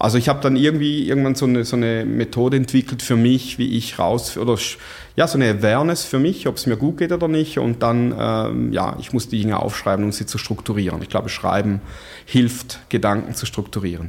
Also ich habe dann irgendwie irgendwann so eine, so eine Methode entwickelt für mich, wie ich raus oder ja so eine Awareness für mich, ob es mir gut geht oder nicht. Und dann ähm, ja, ich muss die Dinge aufschreiben, um sie zu strukturieren. Ich glaube, Schreiben hilft, Gedanken zu strukturieren.